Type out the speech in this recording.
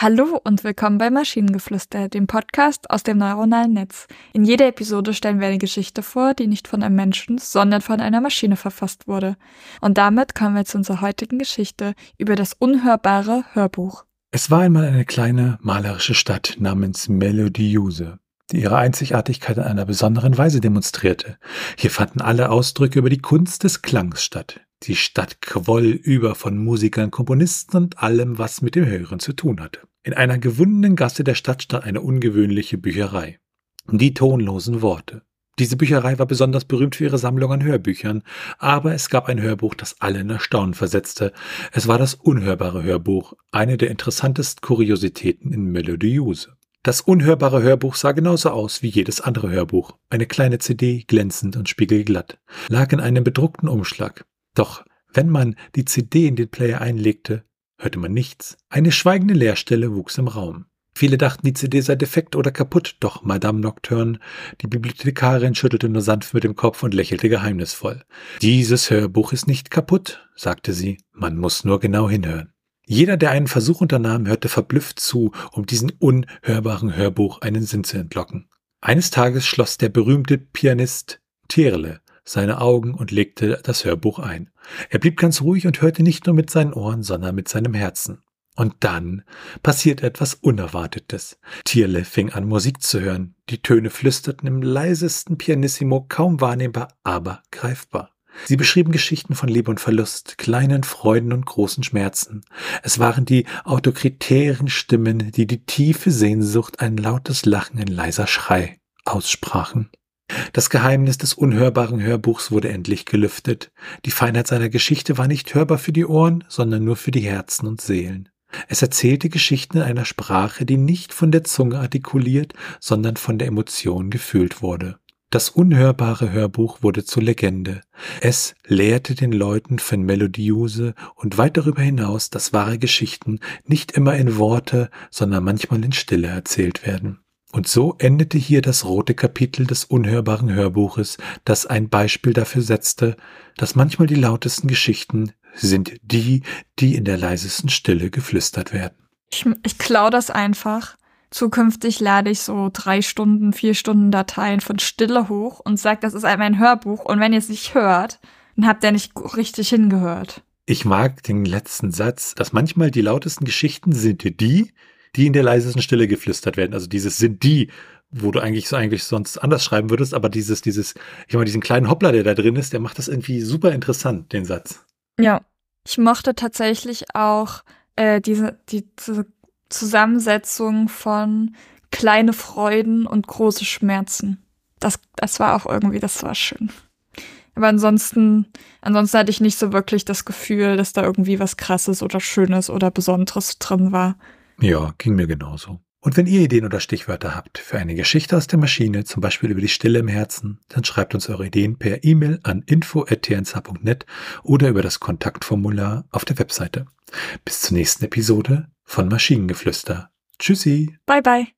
Hallo und willkommen bei Maschinengeflüster, dem Podcast aus dem neuronalen Netz. In jeder Episode stellen wir eine Geschichte vor, die nicht von einem Menschen, sondern von einer Maschine verfasst wurde. Und damit kommen wir zu unserer heutigen Geschichte über das unhörbare Hörbuch. Es war einmal eine kleine malerische Stadt namens Melodiuse, die ihre Einzigartigkeit in einer besonderen Weise demonstrierte. Hier fanden alle Ausdrücke über die Kunst des Klangs statt. Die Stadt quoll über von Musikern, Komponisten und allem, was mit dem Hören zu tun hatte. In einer gewundenen Gasse der Stadt stand eine ungewöhnliche Bücherei. Die tonlosen Worte. Diese Bücherei war besonders berühmt für ihre Sammlung an Hörbüchern, aber es gab ein Hörbuch, das alle in Erstaunen versetzte. Es war das unhörbare Hörbuch, eine der interessantesten Kuriositäten in Melodiuse. Das unhörbare Hörbuch sah genauso aus wie jedes andere Hörbuch. Eine kleine CD, glänzend und spiegelglatt, lag in einem bedruckten Umschlag. Doch wenn man die CD in den Player einlegte, hörte man nichts. Eine schweigende Leerstelle wuchs im Raum. Viele dachten, die CD sei defekt oder kaputt, doch Madame Nocturne, die Bibliothekarin, schüttelte nur sanft mit dem Kopf und lächelte geheimnisvoll. Dieses Hörbuch ist nicht kaputt, sagte sie, man muss nur genau hinhören. Jeder, der einen Versuch unternahm, hörte verblüfft zu, um diesem unhörbaren Hörbuch einen Sinn zu entlocken. Eines Tages schloss der berühmte Pianist Tierle seine Augen und legte das Hörbuch ein. Er blieb ganz ruhig und hörte nicht nur mit seinen Ohren, sondern mit seinem Herzen. Und dann passiert etwas Unerwartetes. Tierle fing an, Musik zu hören. Die Töne flüsterten im leisesten Pianissimo, kaum wahrnehmbar, aber greifbar. Sie beschrieben Geschichten von Liebe und Verlust, kleinen Freuden und großen Schmerzen. Es waren die autokritären Stimmen, die die tiefe Sehnsucht, ein lautes Lachen, ein leiser Schrei aussprachen. Das Geheimnis des unhörbaren Hörbuchs wurde endlich gelüftet. Die Feinheit seiner Geschichte war nicht hörbar für die Ohren, sondern nur für die Herzen und Seelen. Es erzählte Geschichten in einer Sprache, die nicht von der Zunge artikuliert, sondern von der Emotion gefühlt wurde. Das unhörbare Hörbuch wurde zur Legende. Es lehrte den Leuten von Melodiuse und weit darüber hinaus, dass wahre Geschichten nicht immer in Worte, sondern manchmal in Stille erzählt werden. Und so endete hier das rote Kapitel des unhörbaren Hörbuches, das ein Beispiel dafür setzte, dass manchmal die lautesten Geschichten sind die, die in der leisesten Stille geflüstert werden. Ich, ich klau das einfach. Zukünftig lade ich so drei Stunden, vier Stunden Dateien von Stille hoch und sage, das ist ein Hörbuch. Und wenn ihr es nicht hört, dann habt ihr nicht richtig hingehört. Ich mag den letzten Satz, dass manchmal die lautesten Geschichten sind die, die in der leisesten Stille geflüstert werden. Also dieses sind die, wo du eigentlich so eigentlich sonst anders schreiben würdest, aber dieses, dieses, ich meine, diesen kleinen Hoppler, der da drin ist, der macht das irgendwie super interessant, den Satz. Ja, ich mochte tatsächlich auch äh, diese, diese Zusammensetzung von kleine Freuden und große Schmerzen. Das, das war auch irgendwie, das war schön. Aber ansonsten, ansonsten hatte ich nicht so wirklich das Gefühl, dass da irgendwie was Krasses oder Schönes oder Besonderes drin war. Ja, ging mir genauso. Und wenn ihr Ideen oder Stichwörter habt für eine Geschichte aus der Maschine, zum Beispiel über die Stille im Herzen, dann schreibt uns eure Ideen per E-Mail an info.tnsh.net oder über das Kontaktformular auf der Webseite. Bis zur nächsten Episode von Maschinengeflüster. Tschüssi. Bye bye.